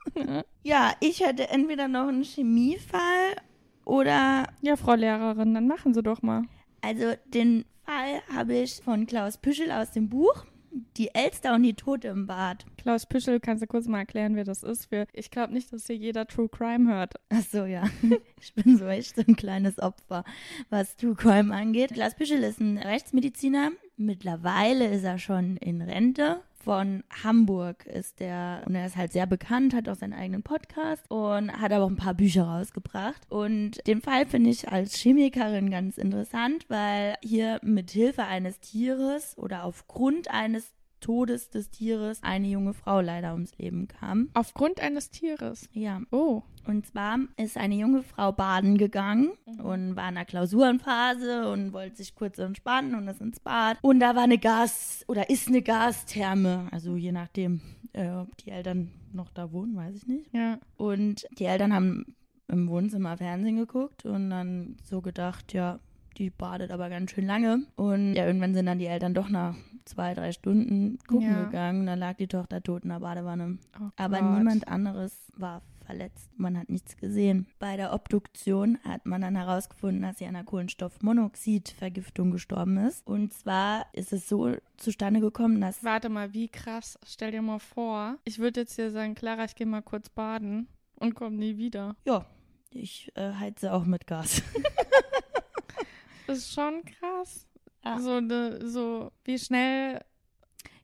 Ja, ich hätte entweder noch einen Chemiefall oder, Ja, Frau Lehrerin, dann machen Sie doch mal. also den Fall habe ich von Klaus Püschel aus dem Buch. Die Elster und die Tote im Bad. Klaus Püschel, kannst du kurz mal erklären, wer das ist? Für, ich glaube nicht, dass hier jeder True Crime hört. Ach so, ja. [LAUGHS] Ich bin so echt so ein kleines Opfer, was True Crime angeht. Klaus Püschel ist ein Rechtsmediziner. Mittlerweile ist er schon in Rente. Von Hamburg ist der, und er ist halt sehr bekannt, hat auch seinen eigenen Podcast und hat aber auch ein paar Bücher rausgebracht. Und den Fall finde ich als Chemikerin ganz interessant, weil hier mit Hilfe eines Tieres oder aufgrund eines Todes des Tieres eine junge Frau leider ums Leben kam. Aufgrund eines Tieres. Ja, Oh. und zwar ist eine junge Frau baden gegangen und war in der Klausurenphase und wollte sich kurz entspannen und ist ins Bad. Und da war eine Gas- oder ist eine Gastherme, also je nachdem, äh, ob die Eltern noch da wohnen, weiß ich nicht. Ja. Und die Eltern haben im Wohnzimmer Fernsehen geguckt und dann so gedacht, ja, die badet aber ganz schön lange. Und ja, irgendwann sind dann die Eltern doch nach zwei, drei Stunden gucken Ja. gegangen. Dann lag die Tochter tot in der Badewanne. Oh Aber niemand anderes war verletzt. Man hat nichts gesehen. Bei der Obduktion hat man dann herausgefunden, dass sie an einer Kohlenstoffmonoxidvergiftung gestorben ist. Und zwar ist es so zustande gekommen, dass Warte mal, wie krass. Stell dir mal vor, ich würde jetzt hier sagen, Clara, ich gehe mal kurz baden und komme nie wieder. ja, ich äh, heize auch mit Gas. [LAUGHS] Ist schon krass. Ja. So, ne, so wie schnell.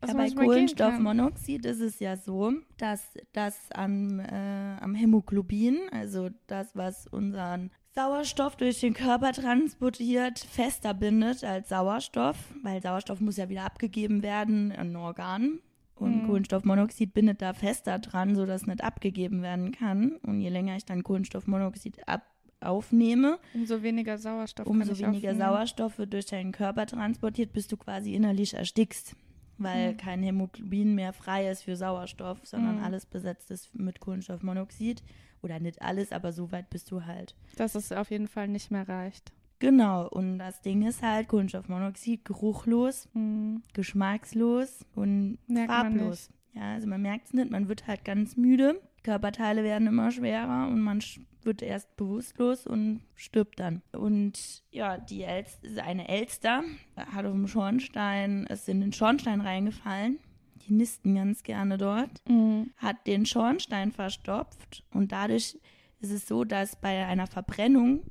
Ja, bei. Kohlenstoffmonoxid ist es ja so, dass das am, äh, am Hämoglobin, also das, was unseren Sauerstoff durch den Körper transportiert, fester bindet als Sauerstoff, weil Sauerstoff muss ja wieder abgegeben werden an Organen. Und Mhm. Kohlenstoffmonoxid bindet da fester dran, sodass nicht abgegeben werden kann. Und je länger ich dann Kohlenstoffmonoxid ab aufnehme, Umso weniger Sauerstoff. umso weniger aufnehmen. Sauerstoff wird durch deinen Körper transportiert, bis du quasi innerlich erstickst, weil Mhm. kein Hämoglobin mehr frei ist für Sauerstoff, sondern Mhm. alles besetzt ist mit Kohlenstoffmonoxid. Oder nicht alles, aber so weit bist du halt. Dass es auf jeden Fall nicht mehr reicht. Genau, und das Ding ist halt Kohlenstoffmonoxid, geruchlos, Hm. geschmackslos und Merkt farblos. Ja, also man merkt es nicht, man wird halt ganz müde, Körperteile werden immer schwerer und man wird erst bewusstlos und stirbt dann. Und ja, die Elster, eine Elster hat auf dem Schornstein, ist in den Schornstein reingefallen. Die nisten ganz gerne dort Mhm. hat den Schornstein verstopft und dadurch ist es so, dass bei einer Verbrennung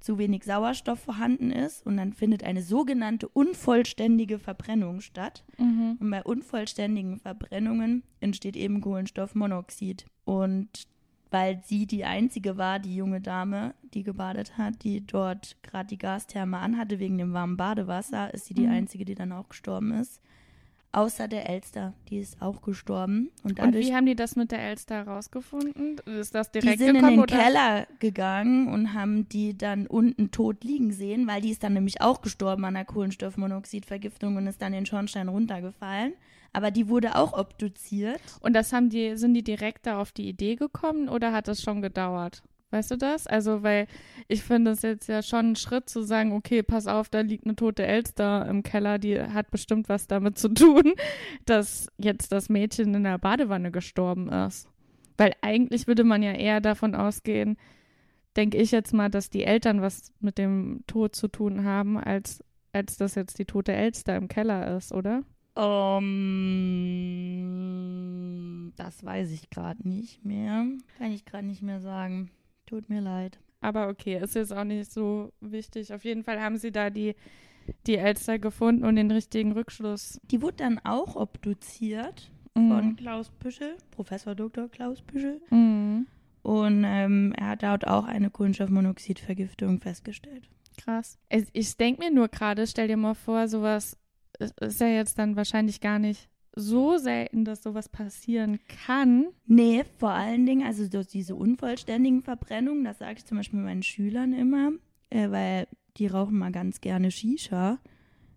zu wenig Sauerstoff vorhanden ist und dann findet eine sogenannte unvollständige Verbrennung statt. Mhm. Und bei unvollständigen Verbrennungen entsteht eben Kohlenstoffmonoxid. Und weil sie die einzige war, die junge Dame, die gebadet hat, die dort gerade die Gastherme anhatte wegen dem warmen Badewasser, ist sie die Mhm. einzige, die dann auch gestorben ist. Außer der Elster, die ist auch gestorben. Und Und wie haben die das mit der Elster herausgefunden? Ist das die direkt sind in gekommen den oder? Keller gegangen und haben die dann unten tot liegen sehen, weil die ist dann nämlich auch gestorben an der Kohlenstoffmonoxidvergiftung und ist dann den Schornstein runtergefallen. Aber die wurde auch obduziert. Und das haben die, sind die direkt da auf die Idee gekommen oder hat das schon gedauert? Weißt du das? Also, weil ich finde es jetzt ja schon ein Schritt zu sagen, okay, pass auf, da liegt eine tote Elster im Keller, die hat bestimmt was damit zu tun, [LAUGHS] dass jetzt das Mädchen in der Badewanne gestorben ist. Weil eigentlich würde man ja eher davon ausgehen, denke ich jetzt mal, dass die Eltern was mit dem Tod zu tun haben, als, als dass jetzt die tote Elster im Keller ist, oder? Um, das weiß ich gerade nicht mehr. Kann ich gerade nicht mehr sagen. Tut mir leid. Aber okay, ist jetzt auch nicht so wichtig. Auf jeden Fall haben sie da die, die Elster gefunden und den richtigen Rückschluss. Die wurde dann auch obduziert Mhm. von Klaus Püschel, Professor Dr. Klaus Püschel. Mhm. Und ähm, er hat dort auch eine Kohlenstoffmonoxidvergiftung festgestellt. Krass. Es, ich denke mir nur gerade, stell dir mal vor, sowas ist ja jetzt dann wahrscheinlich gar nicht so selten, dass sowas passieren kann. Nee, vor allen Dingen, also so diese unvollständigen Verbrennungen, das sage ich zum Beispiel meinen Schülern immer, äh, weil die rauchen mal ganz gerne Shisha.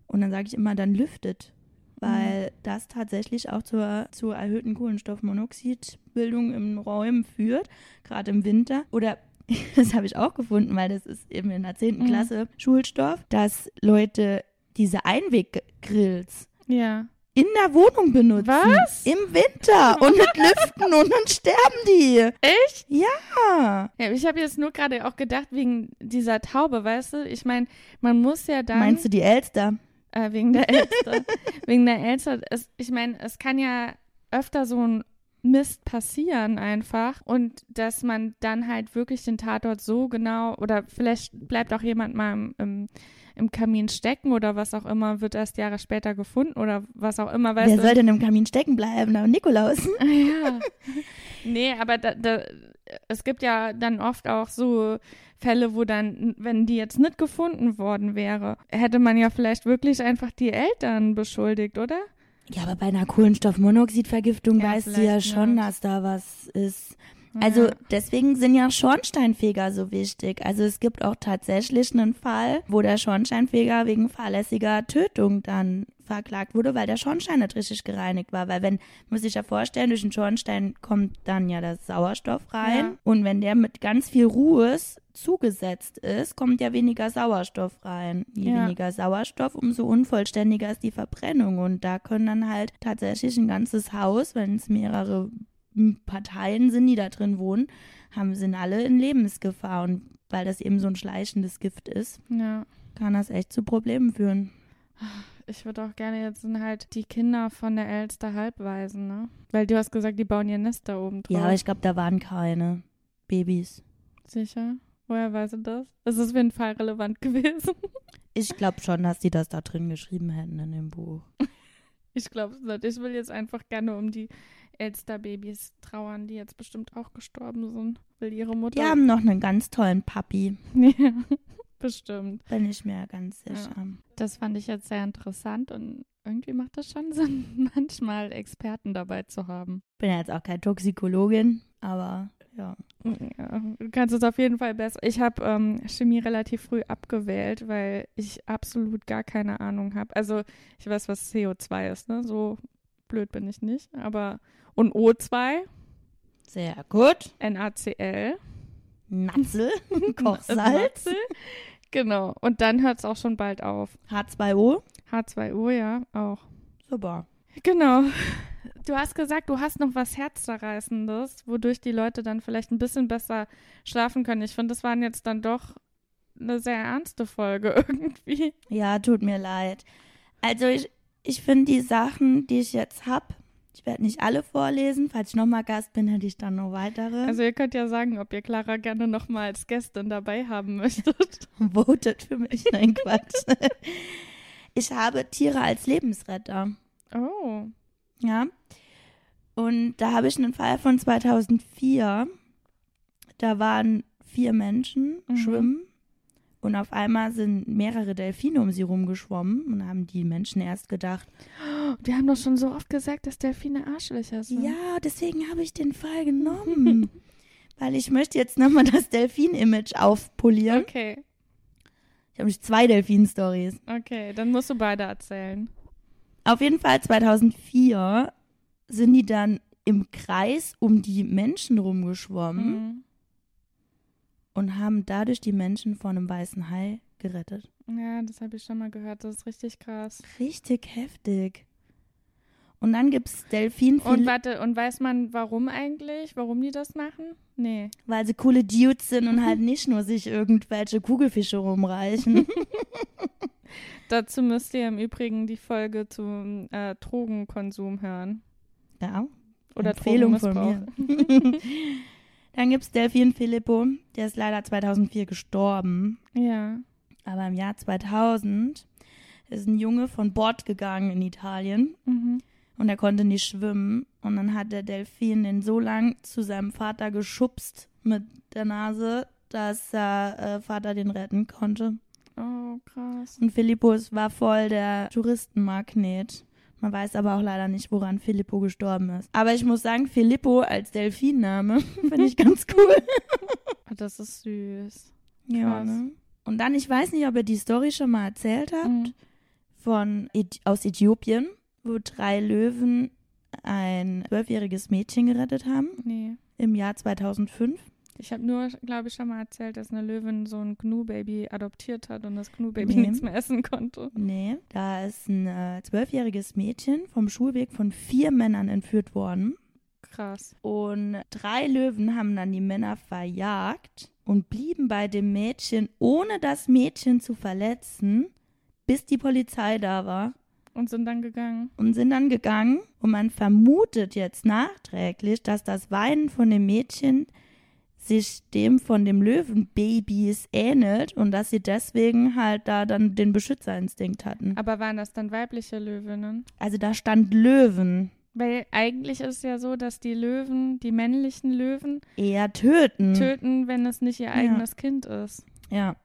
Und dann sage ich immer, dann lüftet. Weil das tatsächlich auch zur, zur erhöhten Kohlenstoffmonoxidbildung in Räumen führt, gerade im Winter. Oder [LAUGHS] das habe ich auch gefunden, weil das ist eben in der 10. Mhm. Klasse Schulstoff, dass Leute diese Einweggrills Ja. In der Wohnung benutzen. Was? Im Winter. Und mit Lüften und dann sterben die. Echt? Ja. Ja, ich habe jetzt nur gerade auch gedacht, wegen dieser Taube, weißt du? Ich meine, man muss ja dann. Meinst du die Elster? Äh, wegen der Elster. [LAUGHS] wegen der Elster. Es, ich meine, es kann ja öfter so ein Mist passieren einfach und dass man dann halt wirklich den Tatort so genau oder vielleicht bleibt auch jemand mal im, im, im Kamin stecken oder was auch immer, wird erst Jahre später gefunden oder was auch immer, weißt Wer du? soll denn im Kamin stecken bleiben? Na, Nikolaus. [LAUGHS] Ja. Nee, aber da, da, es gibt ja dann oft auch so Fälle, wo dann, wenn die jetzt nicht gefunden worden wäre, hätte man ja vielleicht wirklich einfach die Eltern beschuldigt, oder? Ja, aber bei einer Kohlenstoffmonoxidvergiftung Ja, weißt du ja schon, nicht. dass da was ist. Also deswegen sind ja Schornsteinfeger so wichtig. Also es gibt auch tatsächlich einen Fall, wo der Schornsteinfeger wegen fahrlässiger Tötung dann verklagt wurde, weil der Schornstein nicht richtig gereinigt war. Weil wenn, muss ich ja vorstellen, durch den Schornstein kommt dann ja das Sauerstoff rein. Ja. Und wenn der mit ganz viel Ruhes zugesetzt ist, kommt ja weniger Sauerstoff rein. Je Ja. weniger Sauerstoff, umso unvollständiger ist die Verbrennung. Und da können dann halt tatsächlich ein ganzes Haus, wenn es mehrere Parteien sind, die da drin wohnen, haben, sind alle in Lebensgefahr. Und weil das eben so ein schleichendes Gift ist, Ja. kann das echt zu Problemen führen. Ich würde auch gerne jetzt sind halt die Kinder von der Elster Halbwaisen, ne? Weil du hast gesagt, die bauen ihr Nest da oben drauf. Ja, aber ich glaube, da waren keine Babys. Sicher? Woher weißt du das? Das ist auf jeden Fall relevant [LAUGHS] gewesen. Ich glaube schon, dass die das da drin geschrieben hätten in dem Buch. Ich glaube es nicht. Ich will jetzt einfach gerne um die Elster-Babys trauern, die jetzt bestimmt auch gestorben sind. Will ihre Mutter. Die haben noch einen ganz tollen Papi, [LAUGHS] Ja, bestimmt. bin ich mir ganz sicher. Das fand ich jetzt sehr interessant und irgendwie macht das schon [LAUGHS] Sinn, manchmal Experten dabei zu haben. Bin ja jetzt auch keine Toxikologin, aber ja. Ja, du kannst es auf jeden Fall besser. Ich habe ähm, Chemie relativ früh abgewählt, weil ich absolut gar keine Ahnung habe. Also ich weiß, was CO2 ist, ne? So blöd bin ich nicht. Aber und O2, Sehr gut. NaCl, Natzel, [LAUGHS] Kochsalz. Genau. Und dann hört es auch schon bald auf. H2O. H2O, ja, auch. Super. Genau. Du hast gesagt, du hast noch was Herzzerreißendes, wodurch die Leute dann vielleicht ein bisschen besser schlafen können. Ich finde, das waren jetzt dann doch eine sehr ernste Folge [LAUGHS] irgendwie. Ja, tut mir leid. Also ich, ich finde die Sachen, die ich jetzt hab, ich werde nicht alle vorlesen. Falls ich nochmal Gast bin, hätte ich dann noch weitere. Also ihr könnt ja sagen, ob ihr Clara gerne noch mal als Gästin dabei haben möchtet. [LAUGHS] Votet für mich. Nein, Quatsch. [LAUGHS] ich habe Tiere als Lebensretter. Oh. Ja. Und da habe ich einen Fall von 2004. Da waren vier Menschen Mhm. schwimmen und auf einmal sind mehrere Delfine um sie rumgeschwommen und haben die Menschen erst gedacht, [GASPS] Wir haben doch schon so oft gesagt, dass Delfine Arschlöcher sind. Ja, deswegen habe ich den Fall genommen. [LAUGHS] Weil ich möchte jetzt nochmal das Delfin-Image aufpolieren. Okay, Ich habe nämlich zwei Delfin-Stories. okay, dann musst du beide erzählen. Auf jeden Fall 2004 sind die dann im Kreis um die Menschen rumgeschwommen Mhm. Und haben dadurch die Menschen vor einem weißen Hai gerettet. Ja, das habe ich schon mal gehört. Das ist richtig krass. Richtig heftig. Und dann gibt es Delfin, Und warte, und weiß man, warum eigentlich? Warum die das machen? Nee. weil sie coole Dudes sind und halt nicht nur sich irgendwelche Kugelfische rumreichen. [LAUGHS] [LAUGHS] Dazu müsst ihr im Übrigen die Folge zum äh, Drogenkonsum hören. ja, Oder Empfehlung von mir. [LAUGHS] Dann gibt es Delfin Filippo, der ist leider 2004 gestorben. Ja. Aber im Jahr 2000 ist ein Junge von Bord gegangen in Italien Mhm. und er konnte nicht schwimmen. Und dann hat der Delfin den so lang zu seinem Vater geschubst mit der Nase, dass der äh, Vater den retten konnte. Oh, krass. Und Filippo es war voll der Touristenmagnet. Man weiß aber auch leider nicht, woran Filippo gestorben ist. Aber ich muss sagen, Filippo als Delfinname [LAUGHS] finde ich ganz cool. [LAUGHS] Das ist süß. ja, ne? Und dann, ich weiß nicht, ob ihr die Story schon mal erzählt habt. Mhm. von aus Äthiopien, wo drei Löwen ein zwölfjähriges Mädchen gerettet haben Nee. im Jahr 2005. Ich habe nur, glaube ich, schon mal erzählt, dass eine Löwin so ein Gnu-Baby adoptiert hat und das Gnu-Baby Nee. nichts mehr essen konnte. Nee, da ist ein äh, zwölfjähriges Mädchen vom Schulweg von vier Männern entführt worden. Krass. Und drei Löwen haben dann die Männer verjagt und blieben bei dem Mädchen, ohne das Mädchen zu verletzen, bis die Polizei da war. Und sind dann gegangen. und sind dann gegangen und man vermutet jetzt nachträglich, dass das Weinen von dem Mädchen sich dem von dem Löwenbabys ähnelt und dass sie deswegen halt da dann den Beschützerinstinkt hatten. Aber waren das dann weibliche Löwinnen? Also da stand Löwen Weil eigentlich ist es ja so, dass die Löwen, die männlichen Löwen, eher töten. töten, wenn es nicht ihr eigenes Kind ist. Ja.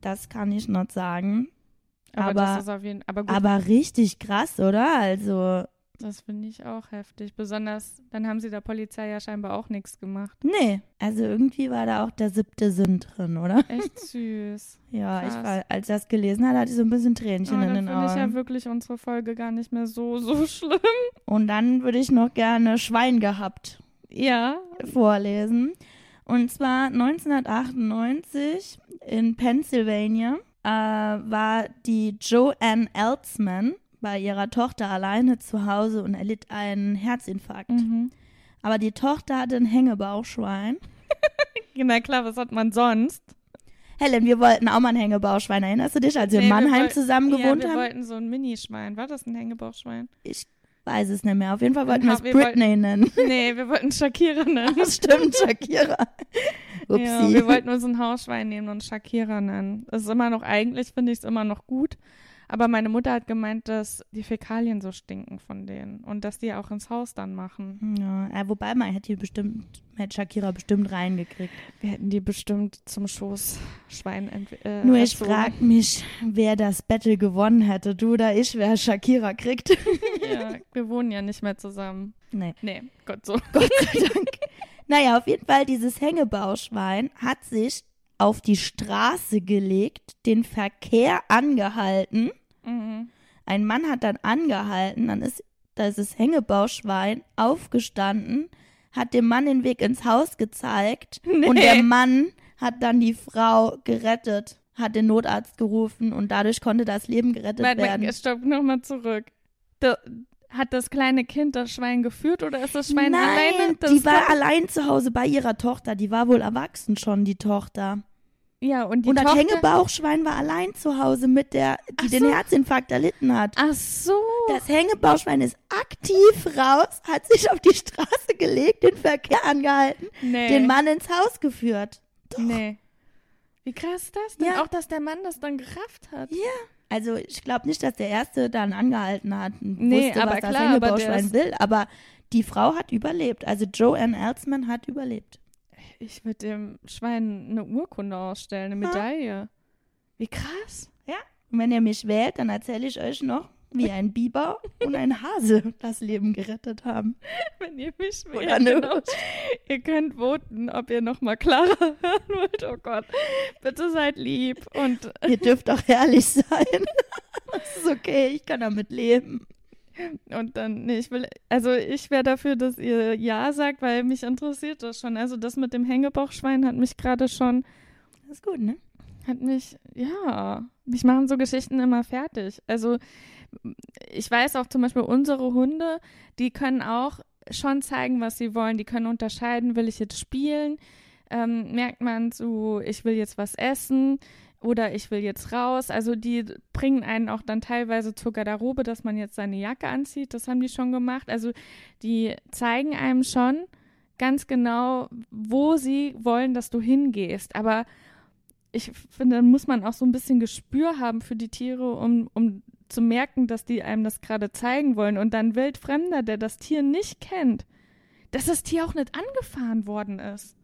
Das kann ich noch sagen. Aber, Aber- das ist auf jeden aber Aber richtig krass, oder? Also, das finde ich auch heftig. Besonders, dann haben sie der Polizei ja scheinbar auch nichts gemacht. nee. Also irgendwie war da auch der siebte Sinn drin, oder? Echt süß. [LAUGHS] Ja, ich Krass. war, als ich das gelesen hatte, hatte ich so ein bisschen Tränchen Oh, in dann den finde ich ja Augen. wirklich unsere Folge gar nicht mehr so, so [LAUGHS] schlimm. Und dann würde ich noch gerne Schwein gehabt Ja. vorlesen. Und zwar 1998 in Pennsylvania äh, war die Joanne Eltzman bei ihrer Tochter alleine zu Hause und erlitt einen Herzinfarkt. Mhm. Aber die Tochter hatte ein Hängebauchschwein. [LAUGHS] Na klar, was hat man sonst? Helen, wir wollten auch mal ein Hängebauchschwein. Erinnerst du dich, als wir in Nee, wir Mannheim wollten- zusammen ja, gewohnt wir haben? wollten so ein Minischwein. War das ein Hängebauchschwein? Ich weiß es nicht mehr. Auf jeden Fall wollten wir Ja, es wir Britney nennen. [LAUGHS] Nee, wir wollten Shakira nennen. Das stimmt, Shakira. [LAUGHS] Upsi. Ja, wir wollten uns ein Hausschwein nehmen und Shakira nennen. Das ist immer noch, eigentlich finde ich es immer noch gut. Aber meine Mutter hat gemeint, dass die Fäkalien so stinken von denen und dass die auch ins Haus dann machen. ja, äh, wobei man hätte die bestimmt, hätte Shakira bestimmt reingekriegt. Wir hätten die bestimmt zum Schoßschwein ent- äh, Nur ich frage mich, wer das Battle gewonnen hätte. Du oder ich, wer Shakira kriegt. Ja, [LAUGHS] wir wohnen ja nicht mehr zusammen. nee, Nee, Gott so. [LAUGHS] Gott sei Dank. naja, auf jeden Fall, dieses Hängebauschwein hat sich auf die Straße gelegt, den Verkehr angehalten. Mhm. Ein Mann hat dann angehalten, dann ist dieses Hängebauschwein aufgestanden, hat dem Mann den Weg ins Haus gezeigt [LAUGHS] Nee. und der Mann hat dann die Frau gerettet, hat den Notarzt gerufen und dadurch konnte das Leben gerettet Warte, werden. stopp, nochmal zurück. Da, hat das kleine Kind das Schwein geführt oder ist das Schwein Nein, alleine? Das die war allein zu Hause bei ihrer Tochter. Die war wohl erwachsen schon, die Tochter. Ja, und die und das Tochter, Hängebauchschwein war allein zu Hause mit der, die Ach den so. Herzinfarkt erlitten hat. Ach so. Das Hängebauchschwein ist aktiv raus, hat sich auf die Straße gelegt, den Verkehr angehalten, nee. den Mann ins Haus geführt. Doch. Nee. Wie krass ist das denn? Ja. Auch, dass der Mann das dann gerafft hat. Ja. Also ich glaube nicht, dass der Erste dann angehalten hat und Nee, wusste, aber was das klar, aber der Hängebauchschwein ist- will. Aber die Frau hat überlebt. Also Joanne Eltzman hat überlebt. Ich würde dem Schwein eine Urkunde ausstellen, eine. Medaille. Wie krass. Ja. Und wenn ihr mich wählt, dann erzähle ich euch noch wie ein Biber und ein Hase [LAUGHS] das Leben gerettet haben. [LAUGHS] Wenn ihr mich Oder wählt, eine genau. Ihr könnt voten, ob ihr nochmal Clara [LAUGHS] hören wollt. Oh Gott, bitte seid lieb. Und Ihr dürft auch ehrlich sein. Das ist okay, ich kann damit leben. Und dann, nee, ich will, also ich wäre dafür, dass ihr Ja sagt, weil mich interessiert das schon. Also das mit dem Hängebauchschwein hat mich gerade schon, Das ist gut, ne? hat mich, ja, mich machen so Geschichten immer fertig. Also ich weiß auch zum Beispiel unsere Hunde, die können auch schon zeigen, was sie wollen. Die können unterscheiden, will ich jetzt spielen? Ähm, merkt man so, ich will jetzt was essen oder ich will jetzt raus. Also die bringen einen auch dann teilweise zur Garderobe, dass man jetzt seine Jacke anzieht. Das haben die schon gemacht. Also die zeigen einem schon ganz genau, wo sie wollen, dass du hingehst. Aber ich finde, dann muss man auch so ein bisschen Gespür haben für die Tiere, um, um zu merken, dass die einem das gerade zeigen wollen. Und dann Wildfremder, der das Tier nicht kennt, dass das Tier auch nicht angefahren worden ist.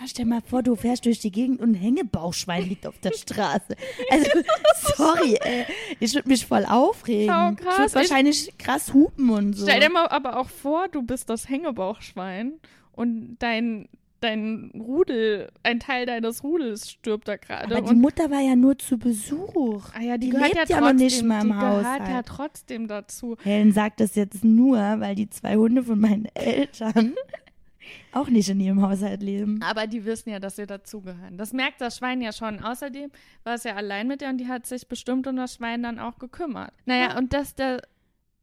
Ja, stell mal vor, du fährst durch die Gegend und ein Hängebauchschwein liegt auf der Straße. Also, [LAUGHS] sorry, ey. Ich würde mich voll aufregen. Oh, Ich krass. würde wahrscheinlich krass hupen und so. Stell dir mal aber auch vor, du bist das Hängebauchschwein und dein, dein Rudel, ein Teil deines Rudels stirbt da gerade. Aber die Mutter war ja nur zu Besuch. Ah ja, die, die lebt ja ja noch trotzdem, nicht mal im die gehört ja trotzdem dazu. Helen sagt das jetzt nur, weil die zwei Hunde von meinen Eltern [LAUGHS] auch nicht in ihrem Haushalt leben. Aber die wissen ja, dass sie dazugehören. Das merkt das Schwein ja schon. Außerdem war es ja allein mit ihr und die hat sich bestimmt um das Schwein dann auch gekümmert. Naja, und dass der.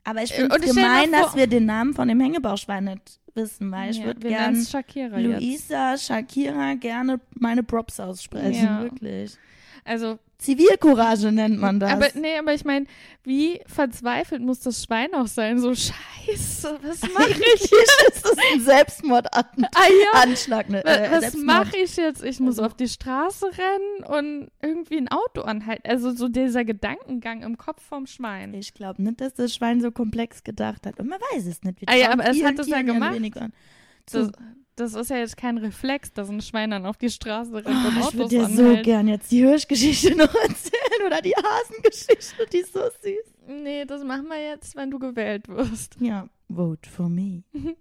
Aber ich Äh, finde es gemein, dass wir den Namen von dem Hängebauchschwein nicht wissen, weil ich ja, würde wir gern nennen's Shakira jetzt. Luisa, Shakira gerne meine Props aussprechen, Ja. wirklich. Also, Zivilcourage nennt man das. aber nee, aber ich meine, wie verzweifelt muss das Schwein auch sein? So, scheiße, was mache ich? Eigentlich [LAUGHS] ist das ein Selbstmordanschlag. Ah ja, Ne? Äh, was mache ich jetzt? Ich muss auf die Straße rennen und irgendwie ein Auto anhalten. Also so dieser Gedankengang im Kopf vom Schwein. Ich glaube nicht, dass das Schwein so komplex gedacht hat. Und man weiß es nicht. Wir Ah ja, aber es hat es ja gemacht. Das. Das ist ja jetzt kein Reflex, dass ein Schwein dann auf die Straße rennt Oh, und ich Autos würde dir so anhält. gern jetzt die Hirschgeschichte [LAUGHS] noch erzählen oder die Hasengeschichte, die ist so süß. Nee, das machen wir jetzt, wenn du gewählt wirst. Ja, vote for me. [LAUGHS]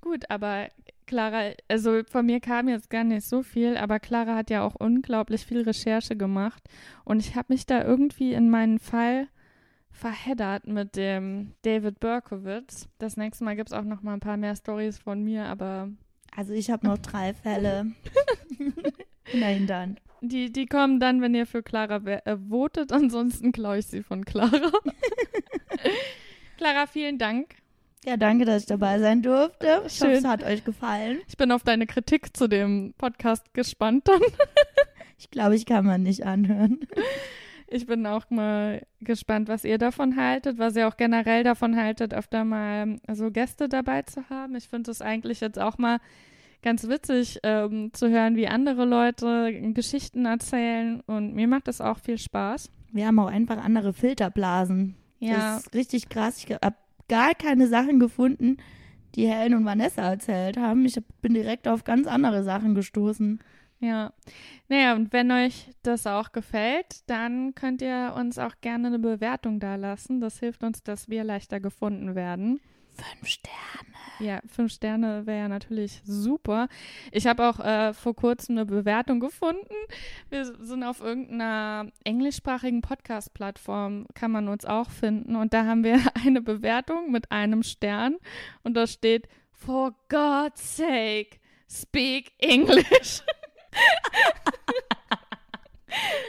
Gut, aber Clara, also von mir kam jetzt gar nicht so viel, aber Clara hat ja auch unglaublich viel Recherche gemacht und ich habe mich da irgendwie in meinen Fall verheddert mit dem David Berkowitz. Das nächste Mal gibt es auch noch mal ein paar mehr Stories von mir, aber Also ich habe noch drei Fälle. [LAUGHS] Immerhin dann. die, die kommen dann, wenn ihr für Clara äh, votet. Ansonsten klaue ich sie von Clara. [LAUGHS] Clara, vielen Dank. Ja, danke, dass ich dabei sein durfte. Ich hoffe, Schön. es hat euch gefallen. Ich bin auf deine Kritik zu dem Podcast gespannt dann. Ich glaube, ich kann man nicht anhören. [LAUGHS] Ich bin auch mal gespannt, was ihr davon haltet, was ihr auch generell davon haltet, öfter mal so Gäste dabei zu haben. Ich finde es eigentlich jetzt auch mal ganz witzig ähm, zu hören, wie andere Leute Geschichten erzählen und mir macht das auch viel Spaß. Wir haben auch einfach andere Filterblasen. Ja, Das ist richtig krass. Ich habe gar keine Sachen gefunden, die Helen und Vanessa erzählt haben. Ich bin direkt auf ganz andere Sachen gestoßen. Ja. Naja, und wenn euch das auch gefällt, dann könnt ihr uns auch gerne eine Bewertung da lassen. Das hilft uns, dass wir leichter gefunden werden. Fünf Sterne. Ja, fünf Sterne wäre ja natürlich super. Ich habe auch äh, vor kurzem eine Bewertung gefunden. Wir sind auf irgendeiner englischsprachigen Podcast-Plattform, kann man uns auch finden. Und da haben wir [LAUGHS] eine Bewertung mit einem Stern. Und da steht, For God's sake, speak English. [LAUGHS] [LAUGHS]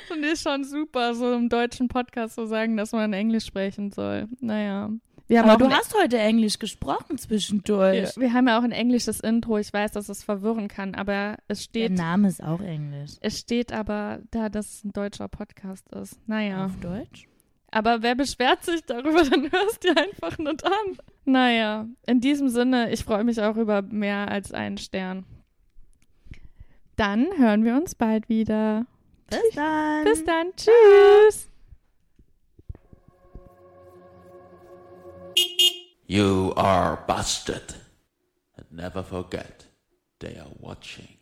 Finde ich schon super, so im deutschen Podcast zu sagen, dass man Englisch sprechen soll. Naja. Wir haben Aber du hast heute Englisch gesprochen zwischendurch. ja, wir haben ja auch ein englisches Intro. Ich weiß, dass es verwirren kann, aber es Der steht, Name ist auch Englisch. es steht aber da, dass es ein deutscher Podcast ist. Naja. Auf Deutsch? Aber wer beschwert sich darüber, [LAUGHS] dann hörst du einfach nicht an. Naja, in diesem Sinne, ich freue mich auch über mehr als einen Stern. Dann hören wir uns bald wieder. Bis dann. Bis dann. Tschüss. You are busted. And never forget, they are watching.